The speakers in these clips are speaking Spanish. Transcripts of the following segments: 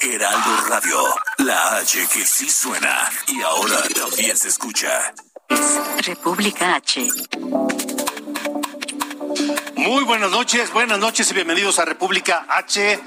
Heraldo Radio, la H que sí suena y ahora también se escucha. República H. Muy buenas noches, buenas noches y bienvenidos a República H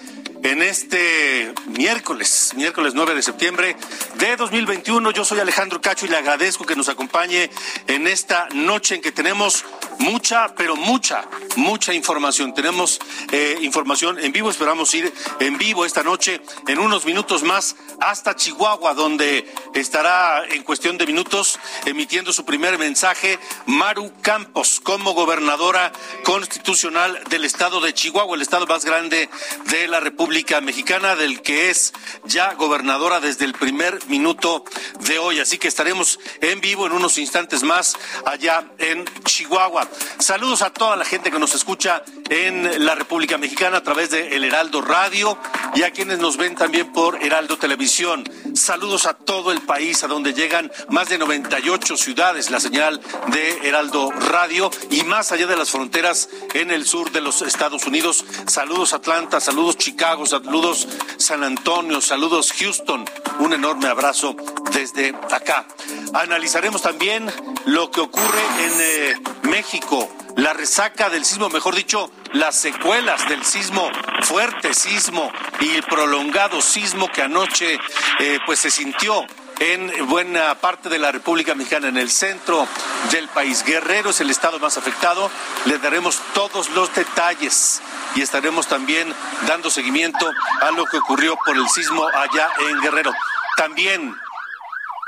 en este miércoles, miércoles 9 de septiembre de 2021. Yo soy Alejandro Cacho y le agradezco que nos acompañe en esta noche en que tenemos mucha, pero mucha, mucha información. Tenemos eh, información en vivo, esperamos ir en vivo esta noche en unos minutos más hasta Chihuahua, donde estará en cuestión de minutos emitiendo su primer mensaje Maru Campos como gobernadora constitucional del estado de Chihuahua, el estado más grande de la República Mexicana, del que es ya gobernadora desde el primer minuto de hoy. Así que estaremos en vivo en unos instantes más allá en Chihuahua. Saludos a toda la gente que nos escucha en la República Mexicana a través de El Heraldo Radio y a quienes nos ven también por Heraldo Televisión. Saludos a todo el país, a donde llegan más de 98 ciudades la señal de Heraldo Radio y más allá de las fronteras en el sur de los Estados Unidos. Saludos Atlanta, saludos Chicago saludos San Antonio, saludos Houston, un enorme abrazo desde acá. Analizaremos también lo que ocurre en eh, México, la resaca del sismo, mejor dicho, las secuelas del sismo, fuerte sismo y prolongado sismo que anoche eh, pues se sintió en buena parte de la República Mexicana, en el centro del país. Guerrero es el estado más afectado. Le daremos todos los detalles y estaremos también dando seguimiento a lo que ocurrió por el sismo allá en Guerrero. También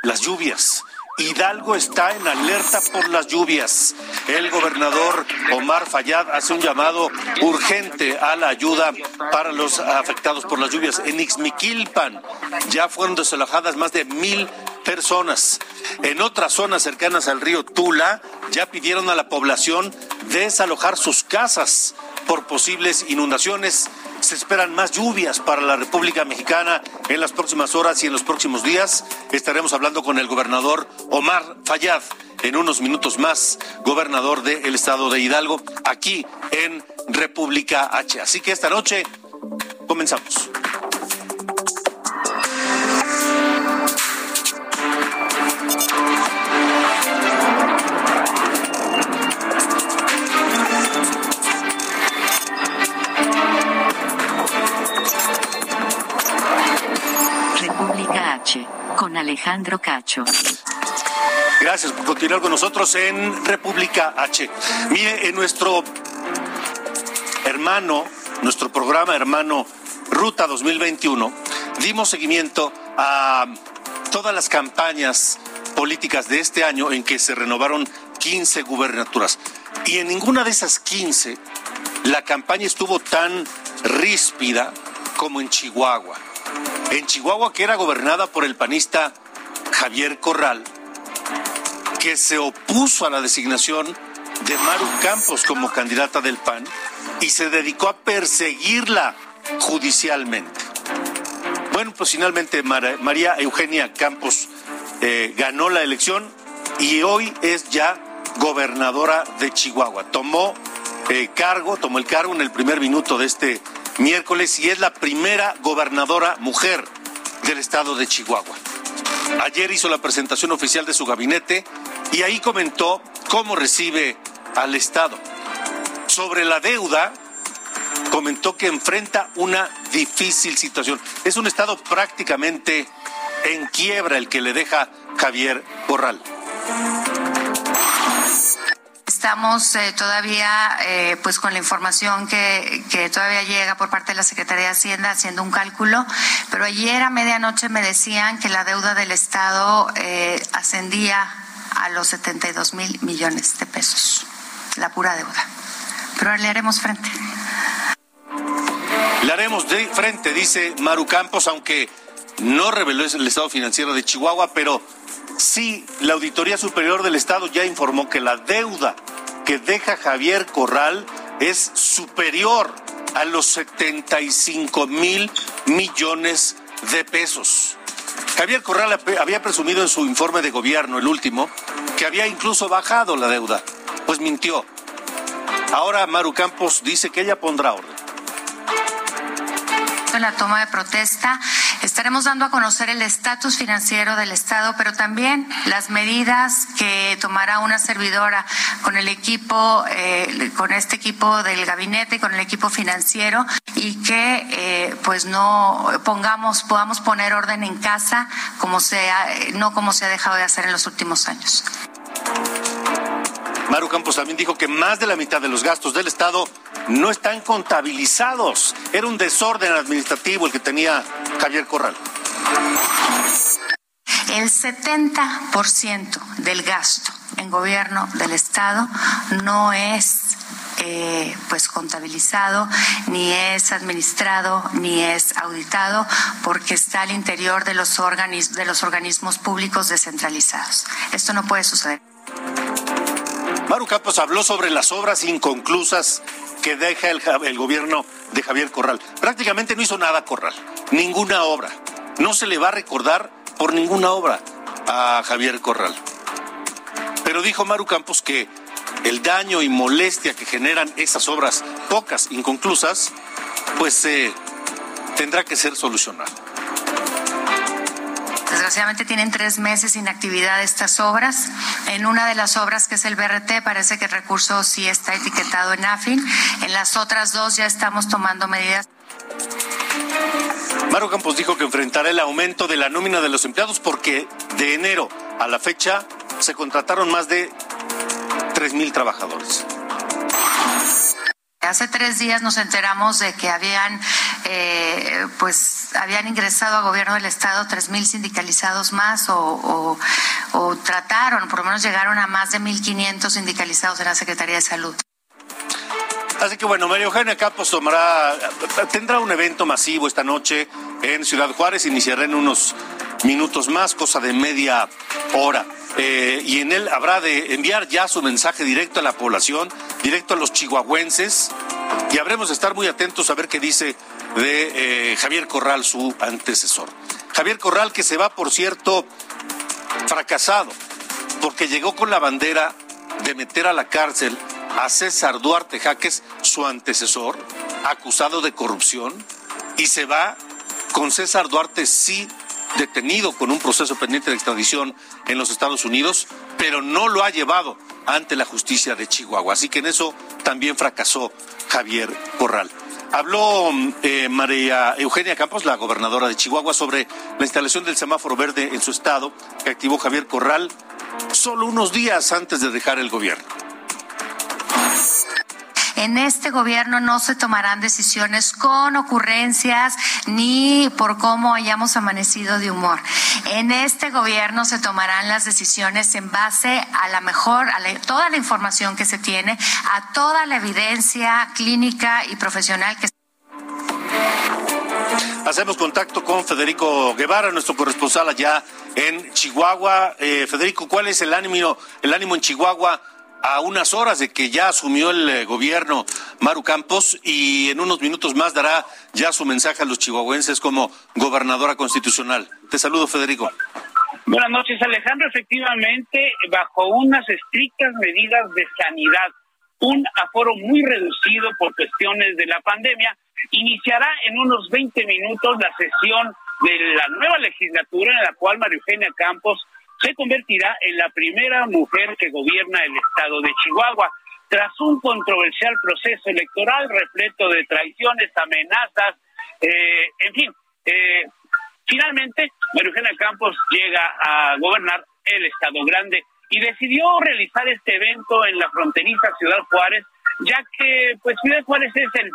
las lluvias. Hidalgo está en alerta por las lluvias. El gobernador Omar Fayad hace un llamado urgente a la ayuda para los afectados por las lluvias. En Ixmiquilpan ya fueron desalojadas más de mil personas. En otras zonas cercanas al río Tula ya pidieron a la población desalojar sus casas por posibles inundaciones. Se esperan más lluvias para la República Mexicana en las próximas horas y en los próximos días. Estaremos hablando con el gobernador Omar Fayad en unos minutos más, gobernador del estado de Hidalgo, aquí en República H. Así que esta noche comenzamos. Con Alejandro Cacho. Gracias por continuar con nosotros en República H. Mire, en nuestro hermano, nuestro programa hermano Ruta 2021, dimos seguimiento a todas las campañas políticas de este año en que se renovaron 15 gubernaturas. Y en ninguna de esas 15 la campaña estuvo tan ríspida como en Chihuahua. En Chihuahua, que era gobernada por el panista Javier Corral, que se opuso a la designación de Maru Campos como candidata del PAN y se dedicó a perseguirla judicialmente. Bueno, pues finalmente María Eugenia Campos eh, ganó la elección y hoy es ya gobernadora de Chihuahua. Tomó eh, cargo, tomó el cargo en el primer minuto de este miércoles y es la primera gobernadora mujer del estado de Chihuahua. Ayer hizo la presentación oficial de su gabinete y ahí comentó cómo recibe al Estado. Sobre la deuda, comentó que enfrenta una difícil situación. Es un Estado prácticamente en quiebra el que le deja Javier Corral. Estamos eh, todavía eh, pues con la información que, todavía llega por parte de la Secretaría de Hacienda haciendo un cálculo, pero ayer a medianoche me decían que la deuda del Estado eh, ascendía a los 72 mil millones de pesos, la pura deuda. Pero le haremos frente. Le haremos de frente, dice Maru Campos, aunque no reveló el estado financiero de Chihuahua, pero sí, la Auditoría Superior del Estado ya informó que la deuda que deja Javier Corral es superior a los 75 mil millones de pesos. Javier Corral había presumido en su informe de gobierno, el último, que había incluso bajado la deuda. Pues mintió. Ahora Maru Campos dice que ella pondrá orden en la toma de protesta. Estaremos dando a conocer el estatus financiero del Estado, pero también las medidas que tomará una servidora con el equipo, eh, con este equipo del gabinete con el equipo financiero y que eh, pues no pongamos, podamos poner orden en casa como sea, no como se ha dejado de hacer en los últimos años. Maru Campos también dijo que más de la mitad de los gastos del Estado no están contabilizados. Era un desorden administrativo el que tenía Javier Corral. El 70% del gasto en gobierno del Estado no es eh, pues contabilizado, ni es administrado, ni es auditado, porque está al interior de los, de los organismos públicos descentralizados. Esto no puede suceder. Maru Campos habló sobre las obras inconclusas que deja el, gobierno de Javier Corral. Prácticamente no hizo nada Corral, ninguna obra. No se le va a recordar por ninguna obra a Javier Corral. Pero dijo Maru Campos que el daño y molestia que generan esas obras, pocas, inconclusas, pues eh, tendrá que ser solucionado. Desgraciadamente tienen tres meses sin actividad estas obras. En una de las obras, que es el BRT, parece que el recurso sí está etiquetado en AFIN. En las otras dos ya estamos tomando medidas. Maro Campos dijo que enfrentará el aumento de la nómina de los empleados porque de enero a la fecha se contrataron más de tres mil trabajadores. Hace tres días nos enteramos de que habían, eh, pues, habían ingresado al gobierno del estado tres mil sindicalizados más o, trataron, por lo menos llegaron a más de mil quinientos sindicalizados en la Secretaría de Salud. Así que bueno, María Eugenia Campos tomará, tendrá un evento masivo esta noche en Ciudad Juárez, iniciará en unos minutos más, cosa de media hora. Eh, y en él habrá de enviar ya su mensaje directo a la población, directo a los chihuahuenses, y habremos de estar muy atentos a ver qué dice de eh, Javier Corral, su antecesor. Javier Corral, que se va, por cierto, fracasado, porque llegó con la bandera de meter a la cárcel a César Duarte Jaques, su antecesor, acusado de corrupción, y se va con César Duarte sí detenido con un proceso pendiente de extradición en los Estados Unidos, pero no lo ha llevado ante la justicia de Chihuahua. Así que en eso también fracasó Javier Corral. Habló eh, María Eugenia Campos, la gobernadora de Chihuahua, sobre la instalación del semáforo verde en su estado que activó Javier Corral solo unos días antes de dejar el gobierno. En este gobierno no se tomarán decisiones con ocurrencias ni por cómo hayamos amanecido de humor. En este gobierno se tomarán las decisiones en base a la mejor, a toda la información que se tiene, a toda la evidencia clínica y profesional que Hacemos contacto con Federico Guevara, nuestro corresponsal allá en Chihuahua. Eh, Federico, ¿cuál es el ánimo, el ánimo en Chihuahua a unas horas de que ya asumió el eh, gobierno Maru Campos y en unos minutos más dará ya su mensaje a los chihuahuenses como gobernadora constitucional. Te saludo, Federico. Buenas noches, Alejandro. Efectivamente, bajo unas estrictas medidas de sanidad, un aforo muy reducido por cuestiones de la pandemia, iniciará en unos 20 minutos la sesión de la nueva legislatura en la cual María Eugenia Campos se convertirá en la primera mujer que gobierna el estado de Chihuahua. Tras un controversial proceso electoral repleto de traiciones, amenazas, eh, en fin, eh, finalmente María Campos llega a gobernar el estado grande y decidió realizar este evento en la fronteriza Ciudad Juárez, ya que pues Ciudad Juárez es el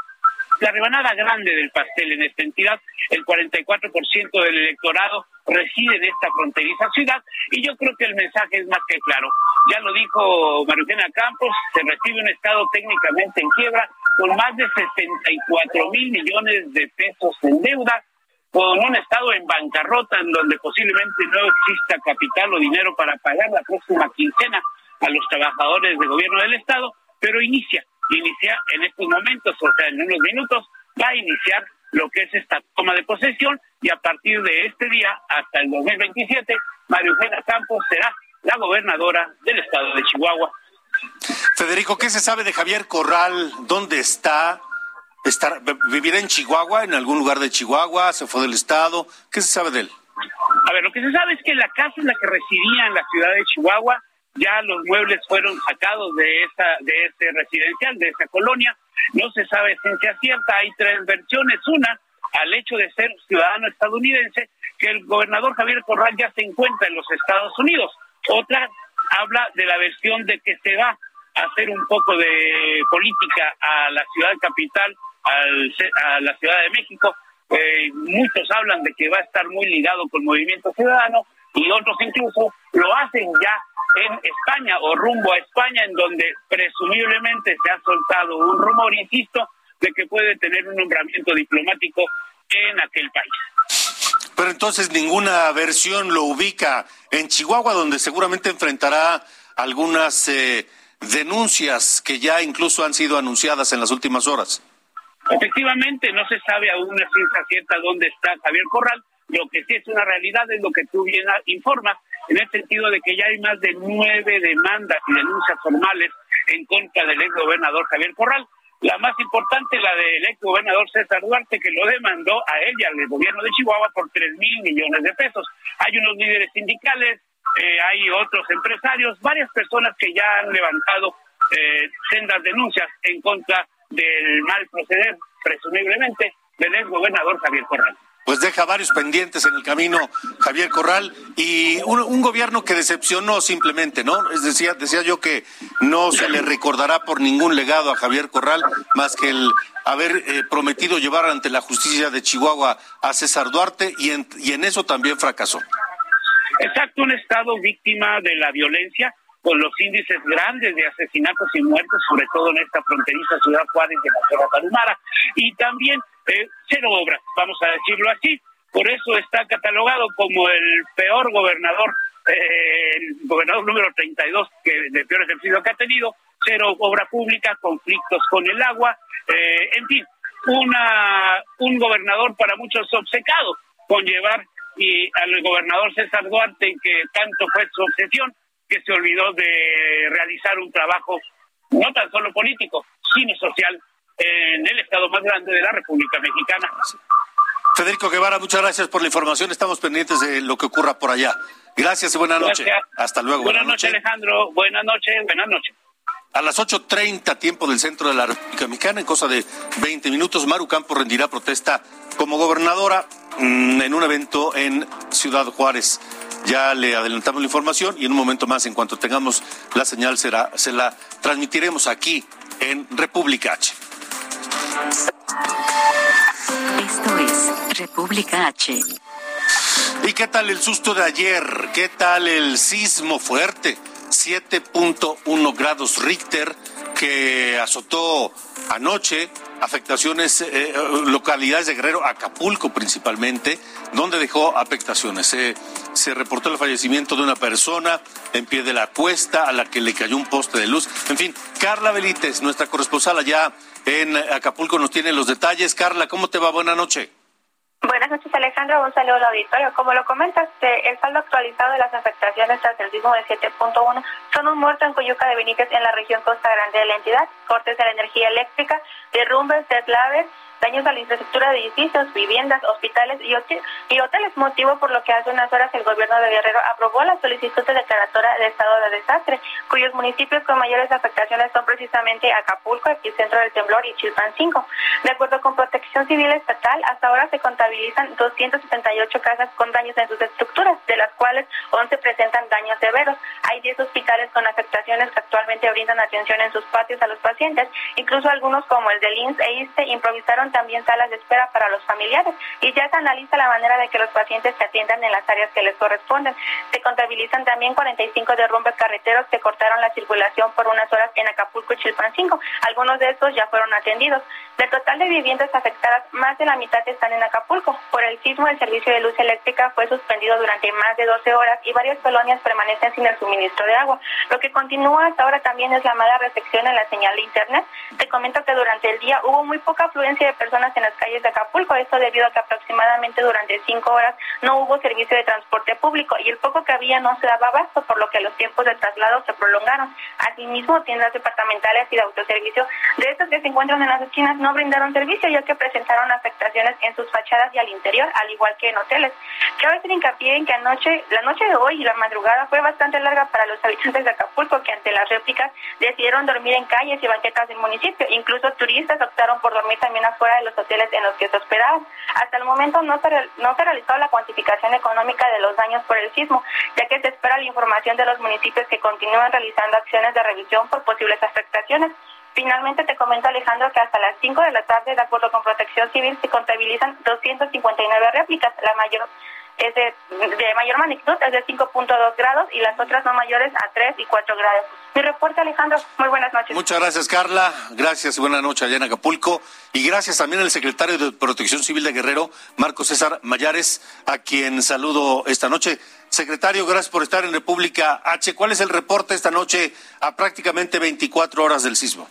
la rebanada grande del pastel en esta entidad, el 44% del electorado reside en esta fronteriza ciudad y yo creo que el mensaje es más que claro. Ya lo dijo Marucena Campos, se recibe un Estado técnicamente en quiebra, con más de 64 mil millones de pesos en deuda, con un Estado en bancarrota en donde posiblemente no exista capital o dinero para pagar la próxima quincena a los trabajadores del gobierno del Estado, pero inicia, inicia en estos momentos, o sea, en unos minutos, va a iniciar lo que es esta toma de posesión y a partir de este día hasta el 2027, María Eugenia Campos será la gobernadora del estado de Chihuahua. Federico, ¿qué se sabe de Javier Corral? ¿Dónde está? ¿Estar, ¿Vivirá en Chihuahua, en algún lugar de Chihuahua? ¿Se fue del estado? ¿Qué se sabe de él? A ver, lo que se sabe es que la casa en la que residía en la ciudad de Chihuahua, ya los muebles fueron sacados de esa, de ese residencial, de esa colonia. No se sabe ciencia cierta, hay tres versiones. Una, al hecho de ser ciudadano estadounidense, que el gobernador Javier Corral ya se encuentra en los Estados Unidos. Otra habla de la versión de que se va a hacer un poco de política a la ciudad capital, a la Ciudad de México. Eh, muchos hablan de que va a estar muy ligado con Movimiento Ciudadano y otros incluso lo hacen ya en España o rumbo a España, en donde presumiblemente se ha soltado un rumor, insisto, de que puede tener un nombramiento diplomático en aquel país. Pero entonces ninguna versión lo ubica en Chihuahua, donde seguramente enfrentará algunas eh, denuncias que ya incluso han sido anunciadas en las últimas horas. Efectivamente, no se sabe aún una ciencia cierta dónde está Javier Corral. Lo que sí es una realidad es lo que tú bien informas, en el sentido de que ya hay más de nueve demandas y denuncias formales en contra del ex gobernador Javier Corral. La más importante, la del ex gobernador César Duarte, que lo demandó a él y al gobierno de Chihuahua por tres mil millones de pesos. Hay unos líderes sindicales, eh, hay otros empresarios, varias personas que ya han levantado eh, sendas denuncias en contra del mal proceder, presumiblemente, del ex gobernador Javier Corral pues deja varios pendientes en el camino Javier Corral y un, gobierno que decepcionó simplemente, ¿no? Es decir, decía yo que no se le recordará por ningún legado a Javier Corral más que el haber eh, prometido llevar ante la justicia de Chihuahua a César Duarte y en, y en eso también fracasó. Exacto, un Estado víctima de la violencia con los índices grandes de asesinatos y muertes, sobre todo en esta fronteriza ciudad Juárez de la Sierra Tarumara, y también eh, cero obras, vamos a decirlo así. Por eso está catalogado como el peor gobernador, eh, el gobernador número 32 que, de peor ejercicio que ha tenido, cero obra pública, conflictos con el agua, eh, en fin, una, un gobernador para muchos obcecado con llevar y al gobernador César Duarte, que tanto fue su obsesión, que se olvidó de realizar un trabajo no tan solo político, sino social en el estado más grande de la República Mexicana. Federico Guevara, muchas gracias por la información. Estamos pendientes de lo que ocurra por allá. Gracias y buenas noches. Hasta luego. Buenas, noches, Alejandro. Buenas noches. Buenas noches. A las 8.30 tiempo del centro de la República Mexicana, en cosa de 20 minutos, Maru Campos rendirá protesta como gobernadora mm, en un evento en Ciudad Juárez. Ya le adelantamos la información y en un momento más, en cuanto tengamos la señal, será, se la transmitiremos aquí en República H. Esto es República H. ¿Y qué tal el susto de ayer? ¿Qué tal el sismo fuerte? 7.1 grados Richter que azotó anoche afectaciones, eh, eh, localidades de Guerrero, Acapulco principalmente, donde dejó afectaciones. se reportó el fallecimiento de una persona en pie de la cuesta a la que le cayó un poste de luz. En fin, Carla Belites, nuestra corresponsal allá en Acapulco, nos tiene los detalles. Carla, ¿cómo te va? Buena noche. Buenas noches, Alejandro. Un saludo al auditorio. Como lo comentas, el saldo actualizado de las afectaciones tras el sismo de 7.1 son un muerto en Coyuca de Benítez en la región Costa Grande de la entidad, cortes de la energía eléctrica, derrumbes, deslaves, daños a la infraestructura de edificios, viviendas, hospitales y, hoteles, motivo por lo que hace unas horas el gobierno de Guerrero aprobó la solicitud de declaratoria de estado de desastre, cuyos municipios con mayores afectaciones son precisamente Acapulco, epicentro del temblor, y Chilpancingo. De acuerdo con Protección Civil Estatal, hasta ahora se contabilizan 278 casas con daños en sus estructuras, de las cuales 11 presentan daños severos. Hay 10 hospitales con afectaciones que actualmente brindan atención en sus patios a los pacientes. Incluso algunos, como el de INS e ISTE, improvisaron también salas de espera para los familiares y ya se analiza la manera de que los pacientes se atiendan en las áreas que les corresponden. Se contabilizan también 45 derrumbes carreteros que cortaron la circulación por unas horas en Acapulco y Chilpancingo. Algunos de estos ya fueron atendidos. Del total de viviendas afectadas, más de la mitad están en Acapulco. Por el sismo, el servicio de luz eléctrica fue suspendido durante más de 12 horas y varias colonias permanecen sin el suministro de agua. Lo que continúa hasta ahora también es la mala recepción en la señal de Internet. Te comento que durante el día hubo muy poca afluencia de personas en las calles de Acapulco, esto debido a que aproximadamente durante cinco horas no hubo servicio de transporte público y el poco que había no se daba abasto, por lo que los tiempos de traslado se prolongaron. Asimismo, tiendas departamentales y de autoservicio de estas que se encuentran en las esquinas no brindaron servicio ya que presentaron afectaciones en sus fachadas y al interior, al igual que en hoteles. Cabe hacer hincapié en que anoche, la noche de hoy y la madrugada fue bastante larga para los habitantes de Acapulco, que ante las réplicas decidieron dormir en calles y banquetas del municipio. Incluso turistas optaron por dormir también afuera de los hoteles en los que se hospedaban. Hasta el momento no se, no se ha realizado la cuantificación económica de los daños por el sismo, ya que se espera la información de los municipios que continúan realizando acciones de revisión por posibles afectaciones. Finalmente te comento Alejandro que hasta las 5 de la tarde, de acuerdo con Protección Civil, se contabilizan 259 réplicas, la mayor es de, mayor magnitud, es de 5.2 grados y las otras no mayores a 3 y 4 grados. Mi reporte, Alejandro. Muy buenas noches. Muchas gracias, Carla. Gracias y buenas noches allá en Acapulco. Y gracias también al secretario de Protección Civil de Guerrero, Marco César Mayares, a quien saludo esta noche. Secretario, gracias por estar en República H. ¿Cuál es el reporte esta noche a prácticamente 24 horas del sismo?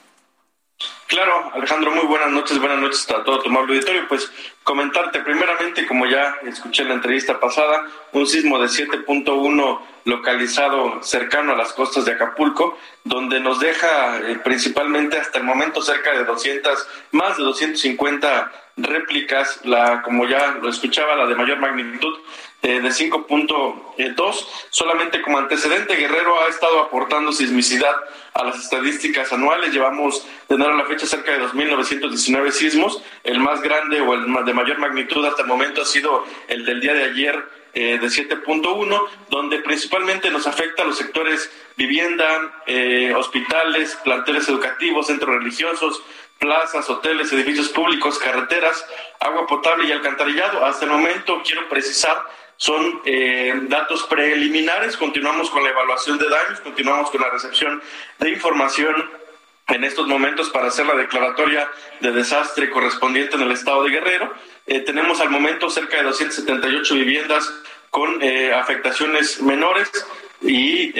Claro, Alejandro, muy buenas noches, buenas noches a todo tu amable auditorio. Pues comentarte primeramente, como ya escuché en la entrevista pasada, un sismo de 7.1 localizado cercano a las costas de Acapulco, donde nos deja eh, principalmente hasta el momento cerca de 200, más de 250 réplicas, la como ya lo escuchaba, la de mayor magnitud eh, de 5.2. Solamente como antecedente, Guerrero ha estado aportando sismicidad a las estadísticas anuales. Llevamos de enero a la fecha cerca de 2.919 sismos. El más grande o el de mayor magnitud hasta el momento ha sido el del día de ayer eh, de 7.1, donde principalmente nos afecta a los sectores vivienda, eh, hospitales, planteles educativos, centros religiosos, plazas, hoteles, edificios públicos, carreteras, agua potable y alcantarillado. Hasta el momento quiero precisar son eh, datos preliminares, continuamos con la evaluación de daños, continuamos con la recepción de información en estos momentos para hacer la declaratoria de desastre correspondiente en el estado de Guerrero. Eh, tenemos al momento cerca de 278 viviendas con eh, afectaciones menores y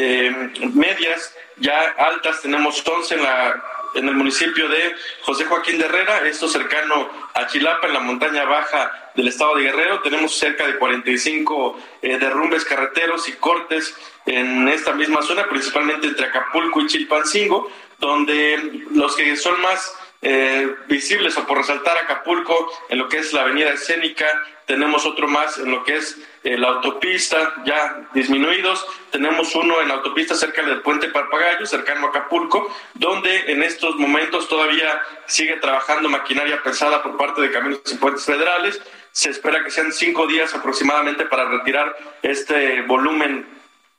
medias, ya altas tenemos 11 en la en el municipio de José Joaquín de Herrera, esto cercano a Chilapa, en la montaña baja del estado de Guerrero. Tenemos cerca de 45 eh, derrumbes carreteros y cortes en esta misma zona, principalmente entre Acapulco y Chilpancingo, donde los que son más eh, visibles o por resaltar Acapulco en lo que es la avenida escénica, tenemos otro más en lo que es la autopista, ya disminuidos, tenemos uno en la autopista cerca del puente Parpagayo, cercano a Acapulco, donde en estos momentos todavía sigue trabajando maquinaria pesada por parte de Caminos y Puentes Federales, se espera que sean cinco días aproximadamente para retirar este volumen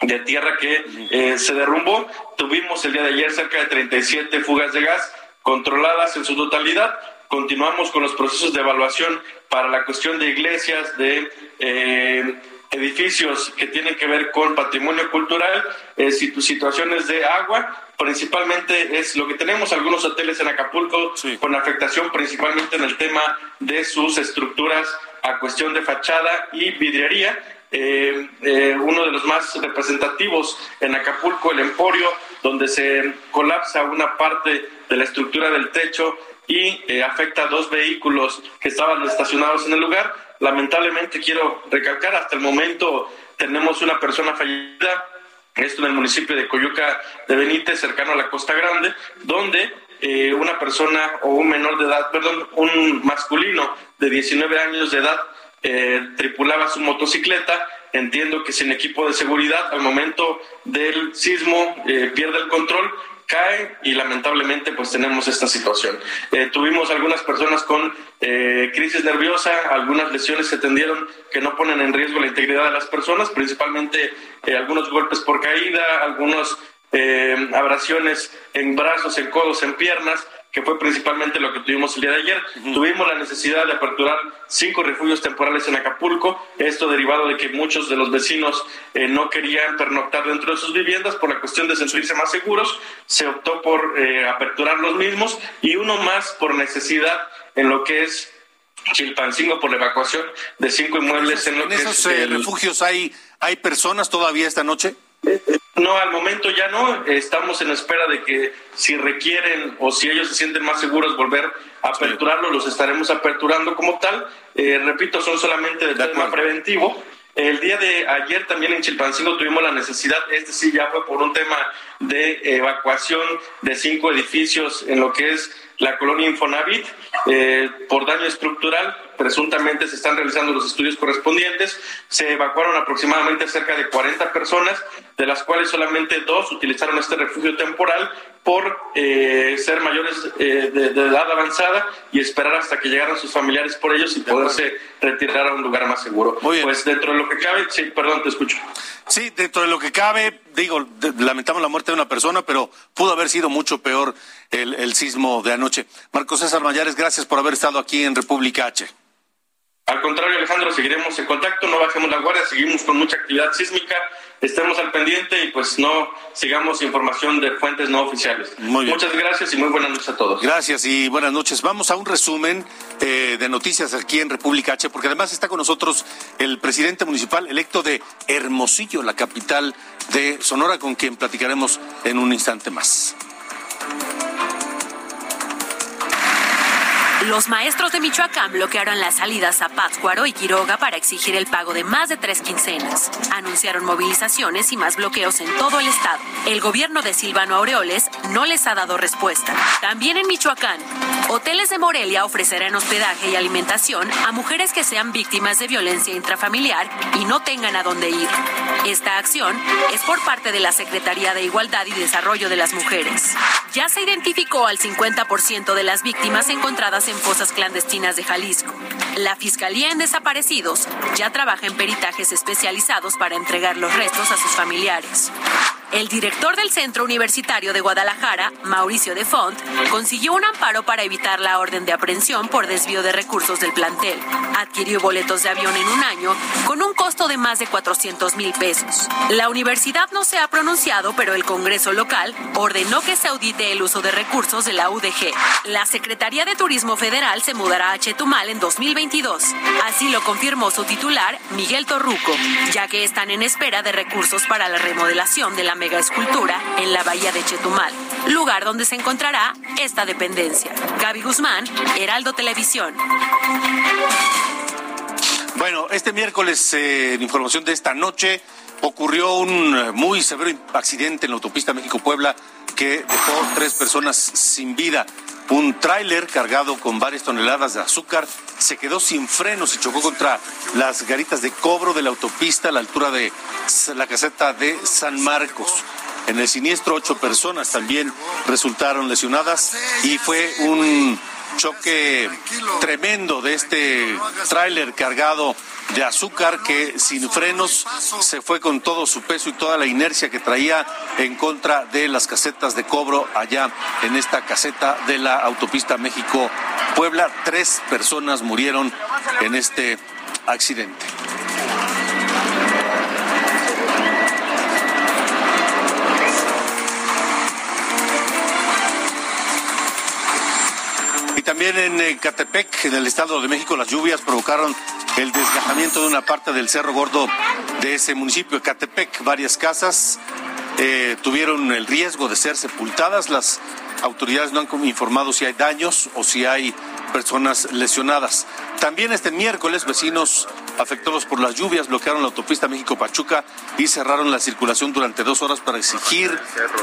de tierra que eh, se derrumbó. Tuvimos el día de ayer cerca de 37 fugas de gas, controladas en su totalidad. Continuamos con los procesos de evaluación para la cuestión de iglesias, de eh, edificios que tienen que ver con patrimonio cultural, eh, situaciones de agua. Principalmente es lo que tenemos algunos hoteles en Acapulco con afectación principalmente en el tema de sus estructuras a cuestión de fachada y vidriería. Eh, eh, uno de los más representativos en Acapulco, el Emporio, donde se colapsa una parte de la estructura del techo y eh, afecta a dos vehículos que estaban estacionados en el lugar. Lamentablemente quiero recalcar, hasta el momento tenemos una persona fallecida, esto en el municipio de Coyuca de Benítez, cercano a la Costa Grande, donde eh, una persona o un menor de edad, perdón, un masculino de 19 años de edad eh, tripulaba su motocicleta. Entiendo que sin equipo de seguridad, al momento del sismo pierde el control cae y lamentablemente pues tenemos esta situación. Eh, tuvimos algunas personas con eh, crisis nerviosa, algunas lesiones se tendieron que no ponen en riesgo la integridad de las personas, principalmente eh, algunos golpes por caída, algunas abrasiones en brazos, en codos, en piernas, que fue principalmente lo que tuvimos el día de ayer. Tuvimos la necesidad de aperturar cinco refugios temporales en Acapulco, esto derivado de que muchos de los vecinos eh, no querían pernoctar dentro de sus viviendas por la cuestión de sentirse más seguros, se optó por eh, aperturar los mismos y uno más por necesidad en lo que es Chilpancingo por la evacuación de cinco inmuebles en, lo que esos eh, refugios hay hay personas todavía esta noche. No, al momento ya no. Estamos en espera de que si requieren o si ellos se sienten más seguros volver a aperturarlo, los estaremos aperturando como tal. Eh, repito, son solamente de, tema preventivo. El día de ayer también en Chilpancingo tuvimos la necesidad, este sí ya fue por un tema de evacuación de cinco edificios en lo que es la colonia Infonavit eh, por daño estructural. Presuntamente se están realizando los estudios correspondientes. Se evacuaron aproximadamente cerca de 40 personas, de las cuales solamente dos utilizaron este refugio temporal por eh, ser mayores eh, de, edad avanzada y esperar hasta que llegaran sus familiares por ellos y poderse retirar a un lugar más seguro. Pues dentro de lo que cabe, sí, perdón, te escucho. Sí, dentro de lo que cabe, digo, lamentamos la muerte de una persona, pero pudo haber sido mucho peor el, el sismo de anoche. Marco César Mayares, gracias por haber estado aquí en República H. Al contrario, Alejandro, seguiremos en contacto, no bajemos la guardia, seguimos con mucha actividad sísmica, estemos al pendiente y pues no sigamos información de fuentes no oficiales. Muchas gracias y muy buenas noches a todos. Gracias y buenas noches. Vamos a un resumen eh, de noticias aquí en República H, porque además está con nosotros el presidente municipal electo de Hermosillo, la capital de Sonora, con quien platicaremos en un instante más. Los maestros de Michoacán bloquearon las salidas a Pátzcuaro y Quiroga para exigir el pago de más de tres quincenas. Anunciaron movilizaciones y más bloqueos en todo el estado. El gobierno de Silvano Aureoles no les ha dado respuesta. También en Michoacán, hoteles de Morelia ofrecerán hospedaje y alimentación a mujeres que sean víctimas de violencia intrafamiliar y no tengan a dónde ir. Esta acción es por parte de la Secretaría de Igualdad y Desarrollo de las Mujeres. Ya se identificó al 50% de las víctimas encontradas en fosas clandestinas de Jalisco. La Fiscalía en Desaparecidos ya trabaja en peritajes especializados para entregar los restos a sus familiares. El director del Centro Universitario de Guadalajara, Mauricio de Font, consiguió un amparo para evitar la orden de aprehensión por desvío de recursos del plantel. Adquirió boletos de avión en un año con un costo de más de 400 mil pesos. La universidad no se ha pronunciado, pero el Congreso local ordenó que se audite el uso de recursos de la UDG. La Secretaría de Turismo Federal se mudará a Chetumal en 2022. Así lo confirmó su titular, Miguel Torruco, ya que están en espera de recursos para la remodelación de la mega escultura en la bahía de Chetumal, lugar donde se encontrará esta dependencia. Gaby Guzmán, Heraldo Televisión. Bueno, este miércoles, eh, información de esta noche, ocurrió un eh, muy severo accidente en la autopista México-Puebla que dejó tres personas sin vida. Un tráiler cargado con varias toneladas de azúcar se quedó sin frenos y chocó contra las garitas de cobro de la autopista a la altura de la caseta de San Marcos. En el siniestro, ocho personas también resultaron lesionadas y fue un choque tremendo de este tráiler cargado de azúcar que sin frenos se fue con todo su peso y toda la inercia que traía en contra de las casetas de cobro allá en esta caseta de la autopista México-Puebla. Tres personas murieron en este accidente. También en eh, Catepec, en el Estado de México, las lluvias provocaron el desgajamiento de una parte del Cerro Gordo de ese municipio, Catepec. Varias casas eh, tuvieron el riesgo de ser sepultadas. Las autoridades no han informado si hay daños o si hay personas lesionadas. También este miércoles vecinos afectados por las lluvias bloquearon la autopista México-Pachuca y cerraron la circulación durante dos horas para exigir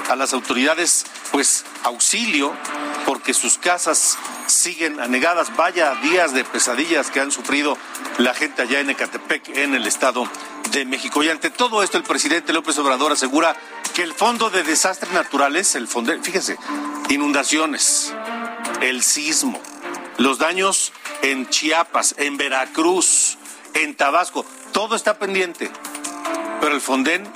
a las autoridades pues auxilio porque sus casas siguen anegadas. Vaya días de pesadillas que han sufrido la gente allá en Ecatepec, en el Estado de México. Y ante todo esto, el presidente López Obrador asegura que el Fondo de Desastres Naturales, el fondo, fíjese, inundaciones, el sismo, los daños en Chiapas, en Veracruz, en Tabasco, todo está pendiente. Pero el Fonden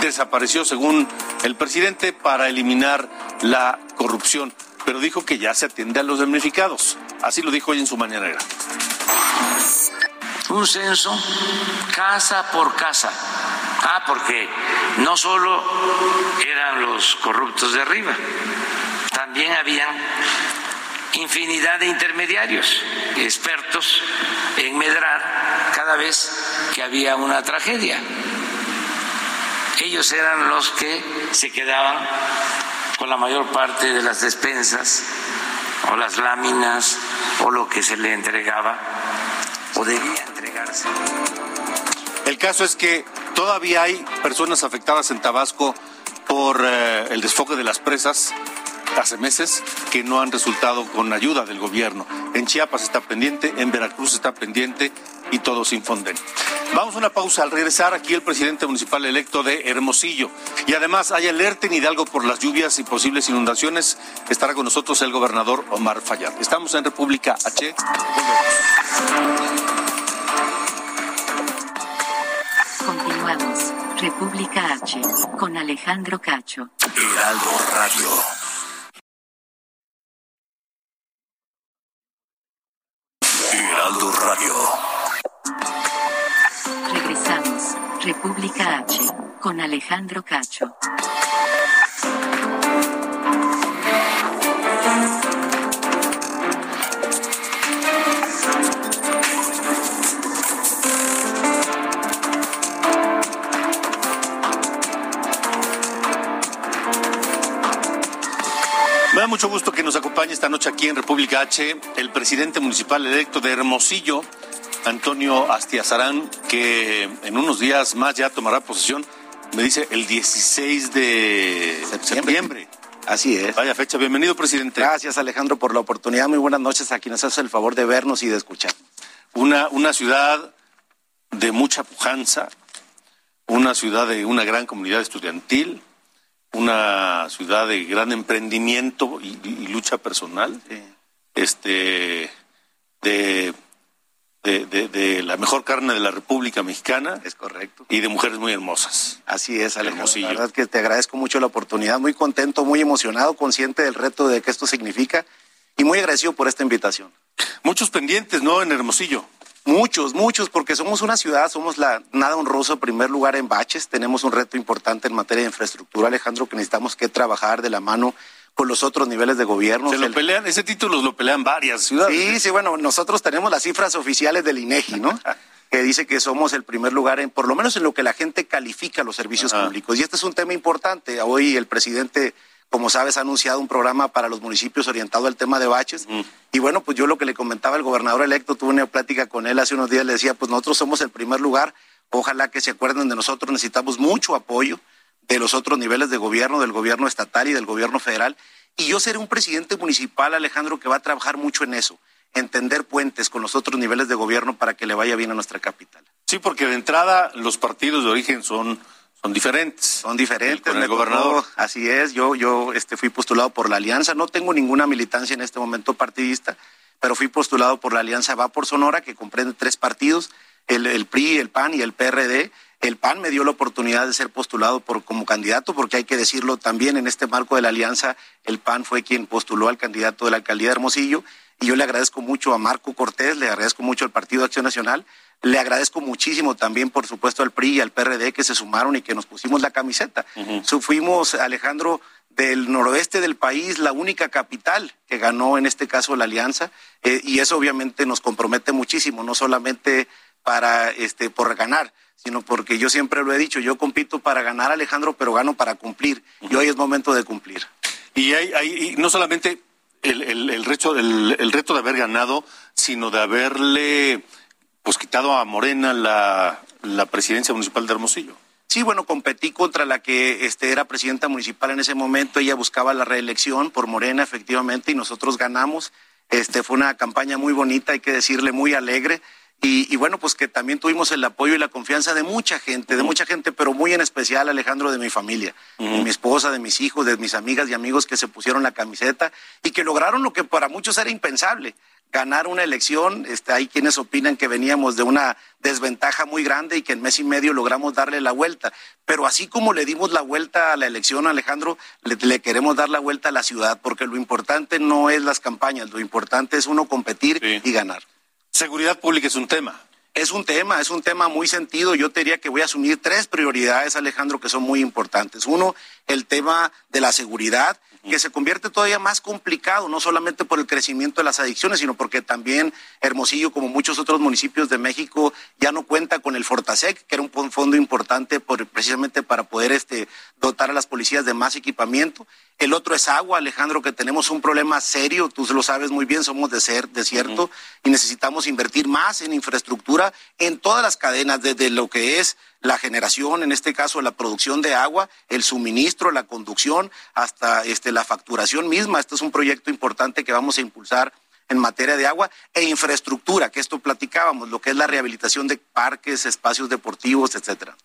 desapareció, según el presidente, para eliminar la corrupción. pero dijo que ya se atiende a los damnificados. Así lo dijo hoy en su mañanera. Un censo casa por casa. Ah, porque no solo eran los corruptos de arriba, también habían infinidad de intermediarios, expertos en medrar cada vez que había una tragedia. Ellos eran los que se quedaban con la mayor parte de las despensas o las láminas o lo que se le entregaba o debía entregarse. El caso es que todavía hay personas afectadas en Tabasco por eh, el desfoque de las presas hace meses que no han resultado con ayuda del gobierno. En Chiapas está pendiente, en Veracruz está pendiente y todos sin Fonden. Vamos a una pausa. Al regresar aquí el presidente municipal electo de Hermosillo. Y además hay alerta en Hidalgo por las lluvias y posibles inundaciones. Estará con nosotros el gobernador Omar Fayad. Estamos en República H. Continuamos. República H. Con Alejandro Cacho. Heraldo Radio. Radio. Regresamos. República H. Con Alejandro Cacho. Me da mucho gusto esta noche aquí en República H el presidente municipal electo de Hermosillo, Antonio Astiazarán, que en unos días más ya tomará posesión, me dice el 16 de septiembre. Así es. Vaya fecha, bienvenido presidente. Gracias Alejandro por la oportunidad. Muy buenas noches a quienes hacen el favor de vernos y de escuchar. Una, una ciudad de mucha pujanza, una ciudad de una gran comunidad estudiantil, una ciudad de gran emprendimiento y, y lucha personal, este, de, de, de, de la mejor carne de la República Mexicana. Es correcto. Y de mujeres muy hermosas. Así es, Alejandro. Hermosillo. La verdad que te agradezco mucho la oportunidad, muy contento, muy emocionado, consciente del reto de que esto significa y muy agradecido por esta invitación. Muchos pendientes, ¿no? En Hermosillo. Muchos, muchos, porque somos una ciudad, somos la nada honroso en primer lugar en baches, tenemos un reto importante en materia de infraestructura, Alejandro, que necesitamos que trabajar de la mano con los otros niveles de gobierno. Se lo El- pelean, ese título lo pelean varias ciudades. Sí, sí, bueno, nosotros tenemos las cifras oficiales del INEGI, ¿no? que dice que somos el primer lugar en, por lo menos en lo que la gente califica los servicios Ajá. públicos. Y este es un tema importante. Hoy el presidente, como sabes, ha anunciado un programa para los municipios orientado al tema de baches. Y bueno, pues yo lo que le comentaba al gobernador electo, tuve una plática con él hace unos días, le decía, pues nosotros somos el primer lugar. Ojalá que se acuerden de nosotros, necesitamos mucho apoyo de los otros niveles de gobierno, del gobierno estatal y del gobierno federal. Y yo seré un presidente municipal, Alejandro, que va a trabajar mucho en eso, entender puentes con los otros niveles de gobierno para que le vaya bien a nuestra capital. Sí, porque de entrada los partidos de origen son, son diferentes. Son diferentes. Con el me tocó- gobernador. así es, yo, yo este, fui postulado por la Alianza, no tengo ninguna militancia en este momento partidista, pero fui postulado por la Alianza Va por Sonora, que comprende tres partidos, el, el PRI, el PAN y el PRD. El PAN me dio la oportunidad de ser postulado por, como candidato, porque hay que decirlo también en este marco de la alianza, el PAN fue quien postuló al candidato de la alcaldía de Hermosillo, y yo le agradezco mucho a Marco Cortés, le agradezco mucho al Partido Acción Nacional, le agradezco muchísimo también, por supuesto, al PRI y al PRD que se sumaron y que nos pusimos la camiseta. Fuimos, Alejandro, del noroeste del país, la única capital que ganó en este caso la alianza, eh, y eso obviamente nos compromete muchísimo, no solamente para este por ganar, sino porque yo siempre lo he dicho, yo compito para ganar Alejandro, pero gano para cumplir, y hoy es momento de cumplir. Y hay, hay y no solamente el, el, el reto, el reto de haber ganado, sino de haberle pues quitado a Morena la, la presidencia municipal de Hermosillo. Sí, bueno, competí contra la que este, era presidenta municipal en ese momento. Ella buscaba la reelección por Morena, efectivamente, y nosotros ganamos. Este, fue una campaña muy bonita, hay que decirle, muy alegre. Y, bueno, pues que también tuvimos el apoyo y la confianza de mucha gente, de mucha gente, pero muy en especial, Alejandro, de mi familia, de mi esposa, de mis hijos, de mis amigas y amigos que se pusieron la camiseta y que lograron lo que para muchos era impensable, ganar una elección. Este, hay quienes opinan que veníamos de una desventaja muy grande y que en mes y medio logramos darle la vuelta. Pero así como le dimos la vuelta a la elección, Alejandro, le, queremos dar la vuelta a la ciudad, porque lo importante no es las campañas, lo importante es uno competir y ganar. Seguridad pública es un tema. Es un tema, es un tema muy sentido. Yo te diría que voy a asumir tres prioridades, Alejandro, que son muy importantes. Uno, el tema de la seguridad que se convierte todavía más complicado, no solamente por el crecimiento de las adicciones, sino porque también Hermosillo, como muchos otros municipios de México, ya no cuenta con el Fortasec, que era un fondo importante precisamente para poder este, dotar a las policías de más equipamiento. El otro es agua, Alejandro, que tenemos un problema serio, tú lo sabes muy bien, somos de ser desierto y necesitamos invertir más en infraestructura en todas las cadenas, desde lo que es la generación, en este caso la producción de agua, el suministro, la conducción, hasta este, la facturación misma. Este es un proyecto importante que vamos a impulsar en materia de agua e infraestructura, que esto platicábamos, lo que es la rehabilitación de parques, espacios deportivos, etcétera.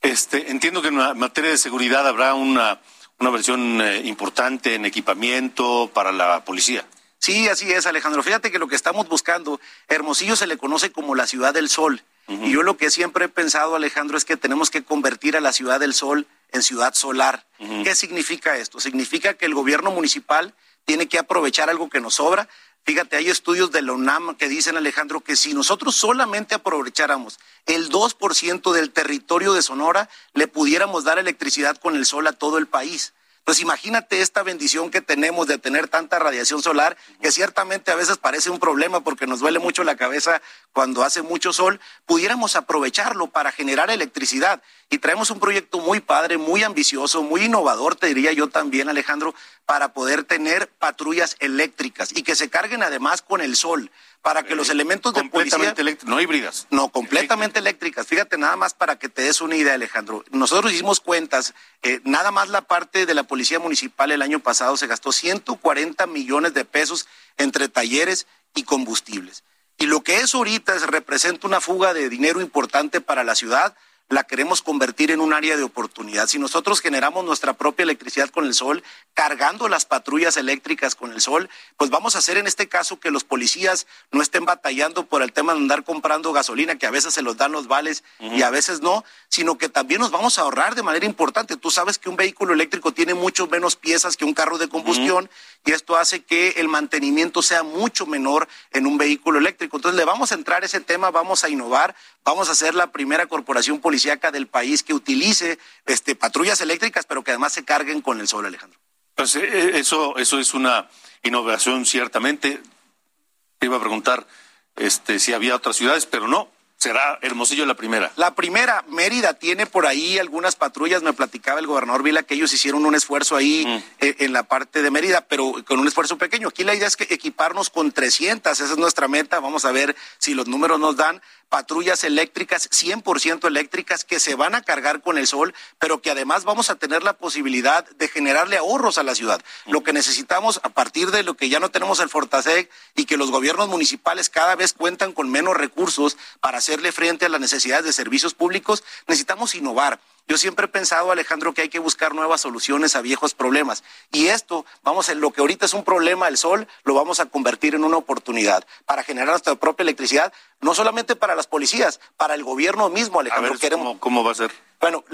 Este, entiendo que en materia de seguridad habrá una, una versión eh, importante en equipamiento para la policía. Sí, así es, Alejandro. Fíjate que lo que estamos buscando, Hermosillo se le conoce como la ciudad del sol. Y yo lo que siempre he pensado, Alejandro, es que tenemos que convertir a la ciudad del sol en ciudad solar. ¿Qué significa esto? Significa que el gobierno municipal tiene que aprovechar algo que nos sobra. Fíjate, hay estudios de la UNAM que dicen, Alejandro, que si nosotros solamente aprovecháramos el 2% del territorio de Sonora, le pudiéramos dar electricidad con el sol a todo el país. Pues imagínate esta bendición que tenemos de tener tanta radiación solar, que ciertamente a veces parece un problema porque nos duele mucho la cabeza cuando hace mucho sol, pudiéramos aprovecharlo para generar electricidad. Y traemos un proyecto muy padre, muy ambicioso, muy innovador, te diría yo también, Alejandro, para poder tener patrullas eléctricas y que se carguen además con el sol para que los elementos de policía... no híbridas. No, completamente eléctricas. Fíjate, nada más para que te des una idea, Alejandro. Nosotros hicimos cuentas, eh, nada más la parte de la Policía Municipal el año pasado se gastó 140 millones de pesos entre talleres y combustibles. Y lo que es ahorita es, representa una fuga de dinero importante para la ciudad, la queremos convertir en un área de oportunidad. Si nosotros generamos nuestra propia electricidad con el sol, cargando las patrullas eléctricas con el sol, pues vamos a hacer en este caso que los policías no estén batallando por el tema de andar comprando gasolina, que a veces se los dan los vales y a veces no, sino que también nos vamos a ahorrar de manera importante. Tú sabes que un vehículo eléctrico tiene mucho menos piezas que un carro de combustión y esto hace que el mantenimiento sea mucho menor en un vehículo eléctrico. Entonces le vamos a entrar a ese tema, vamos a innovar, vamos a ser la primera corporación policíaca del país que utilice este, patrullas eléctricas, pero que además se carguen con el sol, Alejandro. Pues eh, eso, eso es una innovación ciertamente. Te iba a preguntar este, si había otras ciudades, pero no, será Hermosillo la primera. La primera, Mérida tiene por ahí algunas patrullas, me platicaba el gobernador Vila que ellos hicieron un esfuerzo ahí mm. eh, en la parte de Mérida, pero con un esfuerzo pequeño. Aquí la idea es que equiparnos con 300, esa es nuestra meta, vamos a ver si los números nos dan patrullas eléctricas, 100% eléctricas, que se van a cargar con el sol, pero que además vamos a tener la posibilidad de generarle ahorros a la ciudad. Lo que necesitamos a partir de lo que ya no tenemos el Fortaseg y que los gobiernos municipales cada vez cuentan con menos recursos para hacerle frente a las necesidades de servicios públicos, necesitamos innovar. Yo siempre he pensado, Alejandro, que hay que buscar nuevas soluciones a viejos problemas. Y esto, vamos, en lo que ahorita es un problema, el sol, lo vamos a convertir en una oportunidad para generar nuestra propia electricidad, no solamente para las policías, para el gobierno mismo, Alejandro. ¿cómo, ¿Cómo va a ser? Bueno,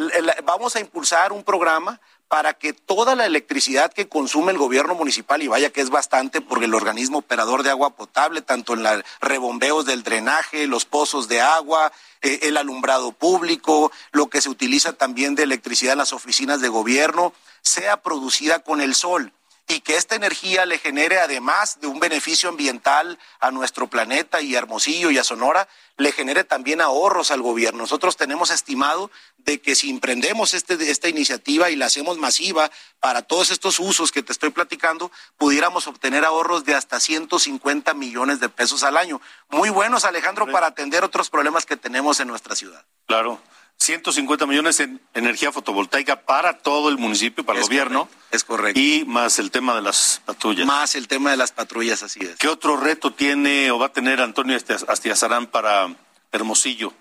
vamos a impulsar un programa para que toda la electricidad que consume el gobierno municipal, y vaya que es bastante porque el organismo operador de agua potable, tanto en los rebombeos del drenaje, los pozos de agua, eh, el alumbrado público, lo que se utiliza también de electricidad en las oficinas de gobierno, sea producida con el sol y que esta energía le genere, además de un beneficio ambiental a nuestro planeta y a Hermosillo y a Sonora, le genere también ahorros al gobierno. Nosotros tenemos estimado de que si emprendemos este, esta iniciativa y la hacemos masiva para todos estos usos que te estoy platicando, pudiéramos obtener ahorros de hasta 150 millones de pesos al año. Muy buenos, Alejandro, para atender otros problemas que tenemos en nuestra ciudad. Claro. 150 millones en energía fotovoltaica para todo el municipio, para el gobierno. es correcto. Y más el tema de las patrullas. Más el tema de las patrullas, así es. ¿Qué otro reto tiene o va a tener Antonio Astiazarán para Hermosillo?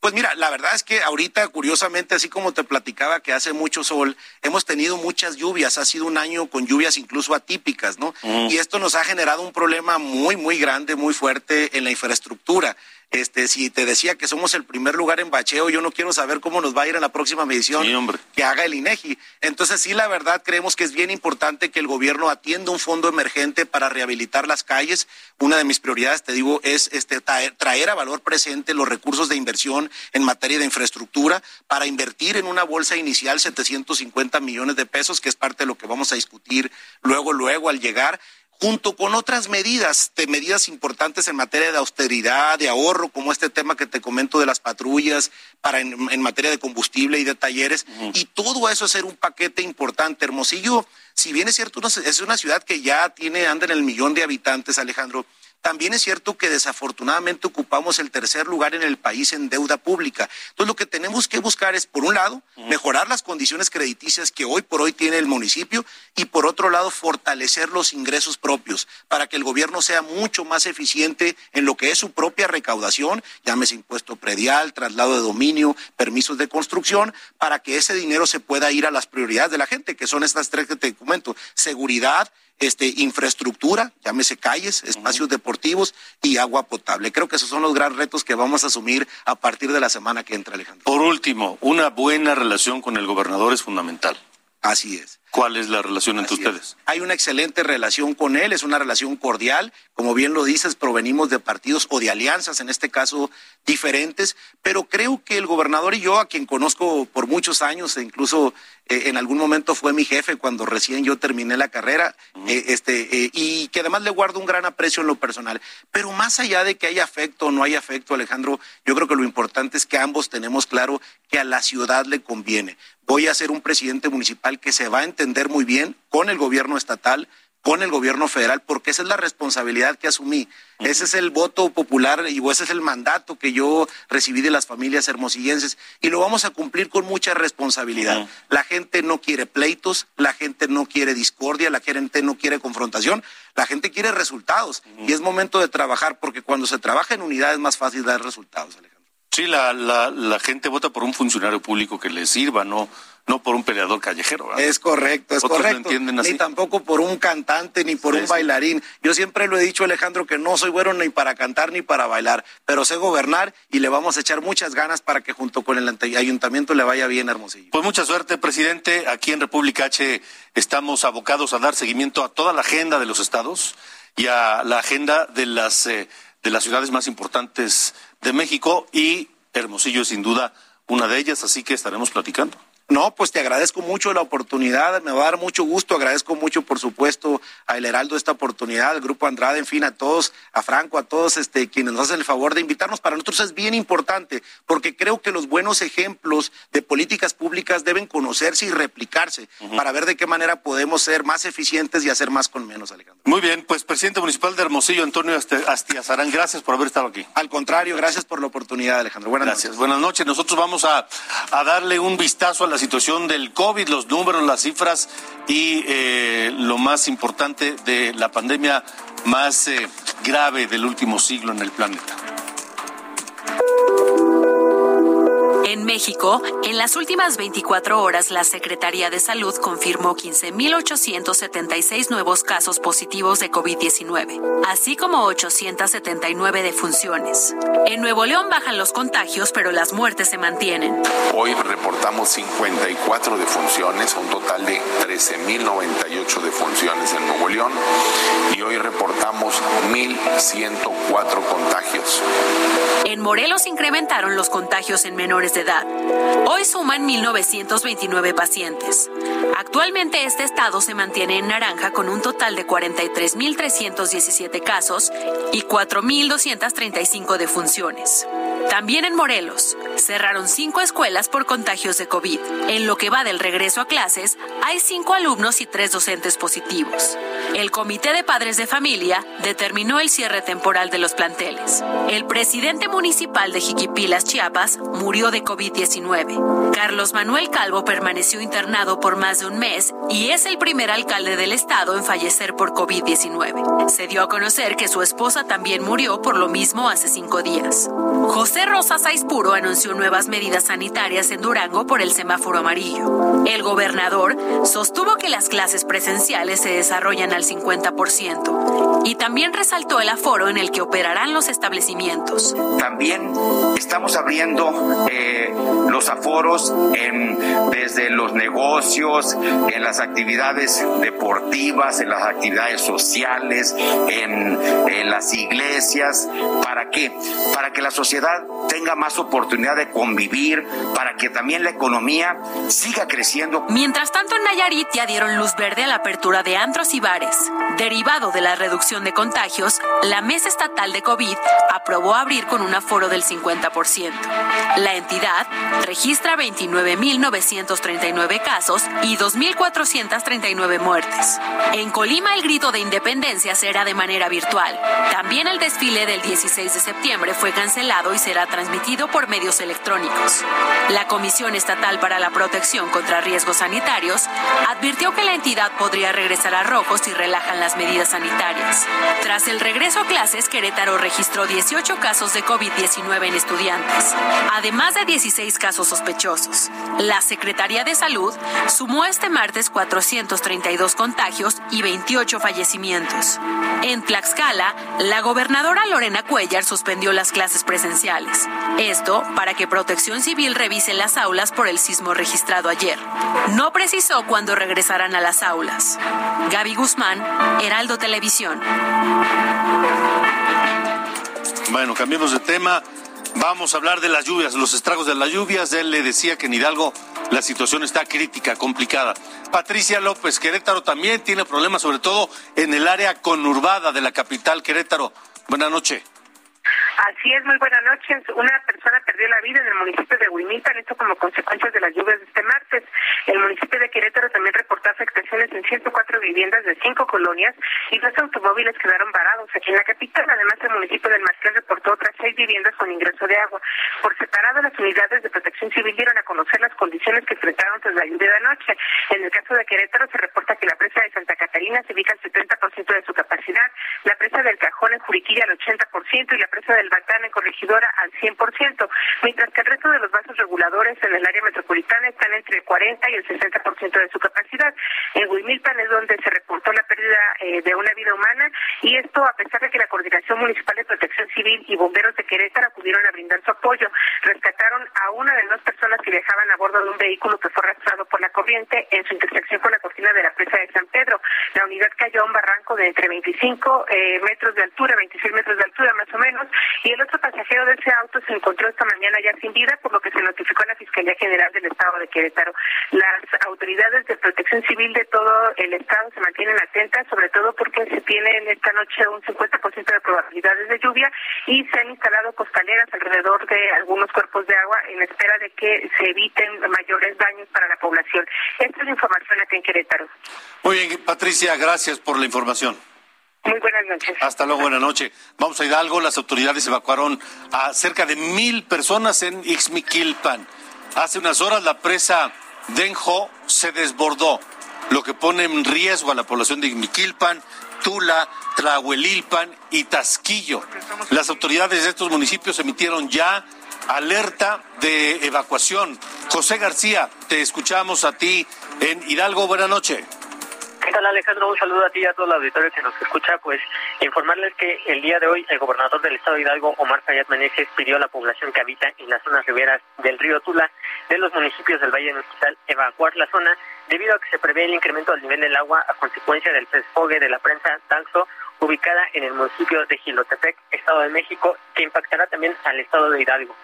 Pues mira, la verdad es que ahorita, curiosamente, así como te platicaba que hace mucho sol, hemos tenido muchas lluvias, ha sido un año con lluvias incluso atípicas, ¿no? Y esto nos ha generado un problema muy, muy grande, muy fuerte en la infraestructura. Este, si te decía que somos el primer lugar en bacheo, yo no quiero saber cómo nos va a ir en la próxima medición que haga el INEGI. Entonces, sí, la verdad, creemos que es bien importante que el gobierno atienda un fondo emergente para rehabilitar las calles. Una de mis prioridades, te digo, es este, traer, a valor presente los recursos de inversión en materia de infraestructura para invertir en una bolsa inicial 750 millones de pesos, que es parte de lo que vamos a discutir luego, luego al llegar junto con otras medidas, de medidas importantes en materia de austeridad, de ahorro, como este tema que te comento de las patrullas, para en, materia de combustible y de talleres, y todo eso es ser un paquete importante. Hermosillo, si bien es cierto, es una ciudad que ya tiene, anda en el millón de habitantes, Alejandro, también es cierto que desafortunadamente ocupamos el tercer lugar en el país en deuda pública. Entonces lo que tenemos que buscar es, por un lado, mejorar las condiciones crediticias que hoy por hoy tiene el municipio y por otro lado, fortalecer los ingresos propios para que el gobierno sea mucho más eficiente en lo que es su propia recaudación, llámese impuesto predial, traslado de dominio, permisos de construcción, para que ese dinero se pueda ir a las prioridades de la gente, que son estas tres que te comento, seguridad, este, infraestructura, llámese calles, espacios deportivos y agua potable. Creo que esos son los grandes retos que vamos a asumir a partir de la semana que entra, Alejandro. Por último, una buena relación con el gobernador es fundamental. Así es. ¿Cuál es la relación entre ustedes? Hay una excelente relación con él, es una relación cordial. Como bien lo dices, provenimos de partidos o de alianzas, en este caso diferentes, pero creo que el gobernador y yo, a quien conozco por muchos años, e incluso eh, en algún momento fue mi jefe cuando recién yo terminé la carrera, eh, este, eh, y que además le guardo un gran aprecio en lo personal. Pero más allá de que haya afecto o no haya afecto, Alejandro, yo creo que lo importante es que ambos tenemos claro que a la ciudad le conviene. Voy a ser un presidente municipal que se va a entender muy bien con el gobierno estatal, con el gobierno federal, porque esa es la responsabilidad que asumí. Ese es el voto popular y ese es el mandato que yo recibí de las familias hermosillenses y lo vamos a cumplir con mucha responsabilidad. La gente no quiere pleitos, la gente no quiere discordia, la gente no quiere confrontación, la gente quiere resultados y es momento de trabajar porque cuando se trabaja en unidad es más fácil dar resultados, Alejandro. Sí, la, la, la gente vota por un funcionario público que le sirva, no, no por un peleador callejero. Es correcto, es correcto. Ni tampoco por un cantante ni por un bailarín. Yo siempre lo he dicho, Alejandro, que no soy bueno ni para cantar ni para bailar, pero sé gobernar y le vamos a echar muchas ganas para que junto con el ayuntamiento le vaya bien Hermosillo. Pues mucha suerte, presidente. Aquí en República H estamos abocados a dar seguimiento a toda la agenda de los estados y a la agenda de las, eh, de las ciudades más importantes de México y Hermosillo es sin duda una de ellas, así que estaremos platicando. No, pues te agradezco mucho la oportunidad, me va a dar mucho gusto, agradezco mucho, por supuesto, a El Heraldo esta oportunidad, al Grupo Andrade, en fin, a todos, a Franco, a todos este, quienes nos hacen el favor de invitarnos. Para nosotros es bien importante, porque creo que los buenos ejemplos de políticas públicas deben conocerse y replicarse para ver de qué manera podemos ser más eficientes y hacer más con menos, Alejandro. Muy bien, pues presidente municipal de Hermosillo, Antonio Astiazarán, gracias por haber estado aquí. Al contrario, gracias por la oportunidad, Alejandro. Buenas gracias. Buenas noches. Nosotros vamos a, a darle un vistazo a la situación del COVID, los números, las cifras y eh, lo más importante de la pandemia más eh, grave del último siglo en el planeta. En México, en las últimas 24 horas, la Secretaría de Salud confirmó 15.876 nuevos casos positivos de COVID-19, así como 879 defunciones. En Nuevo León bajan los contagios, pero las muertes se mantienen. Hoy reportamos 54 defunciones, un total de 13.098 defunciones en Nuevo León, y hoy reportamos 1.104 contagios. En Morelos incrementaron los contagios en menores de edad. Hoy suman 1.929 pacientes. Actualmente este estado se mantiene en naranja con un total de 43.317 casos y 4.235 defunciones. También en Morelos, cerraron cinco escuelas por contagios de COVID. En lo que va del regreso a clases, hay cinco alumnos y tres docentes positivos. el Comité de Padres de Familia determinó el cierre temporal de los planteles. El presidente municipal de Jiquipilas, Chiapas, murió de COVID-19. Carlos Manuel Calvo permaneció internado por más de un mes y es el primer alcalde del estado en fallecer por COVID-19. Se dio a conocer que su esposa también murió por lo mismo hace cinco días. Rosa Saispuro anunció nuevas medidas sanitarias en Durango por el semáforo amarillo. El gobernador sostuvo que las clases presenciales se desarrollan al 50% y también resaltó el aforo en el que operarán los establecimientos. También estamos abriendo eh, los aforos en, desde los negocios, en las actividades deportivas, en las actividades sociales, en, en las iglesias. ¿Para qué? Para que la sociedad tenga más oportunidad de convivir, para que también la economía siga creciendo. Mientras tanto, en Nayarit ya dieron luz verde a la apertura de antros y bares. Derivado de la reducción de contagios, la Mesa Estatal de COVID aprobó abrir con un aforo del 50%. La entidad registra 29.939 casos y 2.439 muertes. En Colima el grito de independencia será de manera virtual. También el desfile del 16 de septiembre fue cancelado y será transmitido por medios electrónicos. La Comisión Estatal para la Protección contra Riesgos Sanitarios advirtió que la entidad podría regresar a rojo si relajan las medidas sanitarias. Tras el regreso a clases, Querétaro registró 18 casos de COVID-19 en estudiantes, además de 16 casos sospechosos. La Secretaría de Salud sumó este martes 432 contagios y 28 fallecimientos. En Tlaxcala, la gobernadora Lorena Cuellar suspendió las clases presenciales. Esto para que Protección Civil revise las aulas por el sismo registrado ayer. No precisó cuándo regresarán a las aulas. Gaby Guzmán, Heraldo Televisión. Bueno, cambiemos de tema. Vamos a hablar de las lluvias, los estragos de las lluvias. Él le decía que en Hidalgo la situación está crítica, complicada. Patricia López, Querétaro también tiene problemas, sobre todo en el área conurbada de la capital, Querétaro. Buenas noches. Así es, muy buenas noches. Una persona perdió la vida en el municipio de Huimilpan, esto como consecuencia de las lluvias de este martes. El municipio de Querétaro también reportó afectaciones en 104 viviendas de cinco colonias y dos automóviles quedaron varados aquí en la capital. Además, el municipio del Marqués reportó otras seis viviendas con ingreso de agua. Por separado, las unidades de protección civil dieron a conocer las condiciones que enfrentaron tras la lluvia de anoche. En el caso de Querétaro, se reporta que la presa de Santa Catarina se ubica al 70% de su capacidad, la presa del Cajón en Juriquilla al 80% y la presa del Batán en Corregidora al 100%, mientras que el resto de los vasos reguladores en el área metropolitana están entre el 40 y el 60% de su capacidad. En Huimilpan es donde se reportó la pérdida eh, de una vida humana y esto a pesar de que la Coordinación Municipal de Protección Civil y bomberos de Querétaro acudieron a brindar su apoyo. Rescataron a una de dos personas que viajaban a bordo de un vehículo que fue arrastrado por la corriente en su intersección con la cortina de la presa de San Pedro. La unidad cayó a un barranco de entre 25 eh, metros de altura, 26 metros de altura más o menos, y el otro pasajero de ese auto se encontró esta mañana ya sin vida, por lo que se notificó a la Fiscalía General del Estado de Querétaro. Las autoridades de protección civil de todo el Estado se mantienen atentas, sobre todo porque se tiene en esta noche un 50% de probabilidades de lluvia y se han instalado costaleras alrededor de algunos cuerpos de agua en espera de que se eviten mayores daños para la población. Esta es la información aquí en Querétaro. Muy bien, Patricia, gracias por la información. Hasta luego, buenas noches. Vamos a Hidalgo. Las autoridades evacuaron a cerca de mil personas en Ixmiquilpan. Hace unas horas la presa Denjo se desbordó, lo que pone en riesgo a la población de Ixmiquilpan, Tula, Trahuelilpan y Tasquillo. Las autoridades de estos municipios emitieron ya alerta de evacuación. José García, te escuchamos a ti en Hidalgo. Buenas noches. ¿Qué tal Alejandro? Un saludo a ti y a todo el auditorio que nos escucha. Pues informarles que el día de hoy el gobernador del estado de Hidalgo, Omar Fayad Meneses, pidió a la población que habita en las zonas riberas del río Tula de los municipios del Valle Hospital evacuar la zona debido a que se prevé el incremento del nivel del agua a consecuencia del desfogue de la prensa Tanxo ubicada en el municipio de Gilotepec, Estado de México, que impactará también al estado de Hidalgo.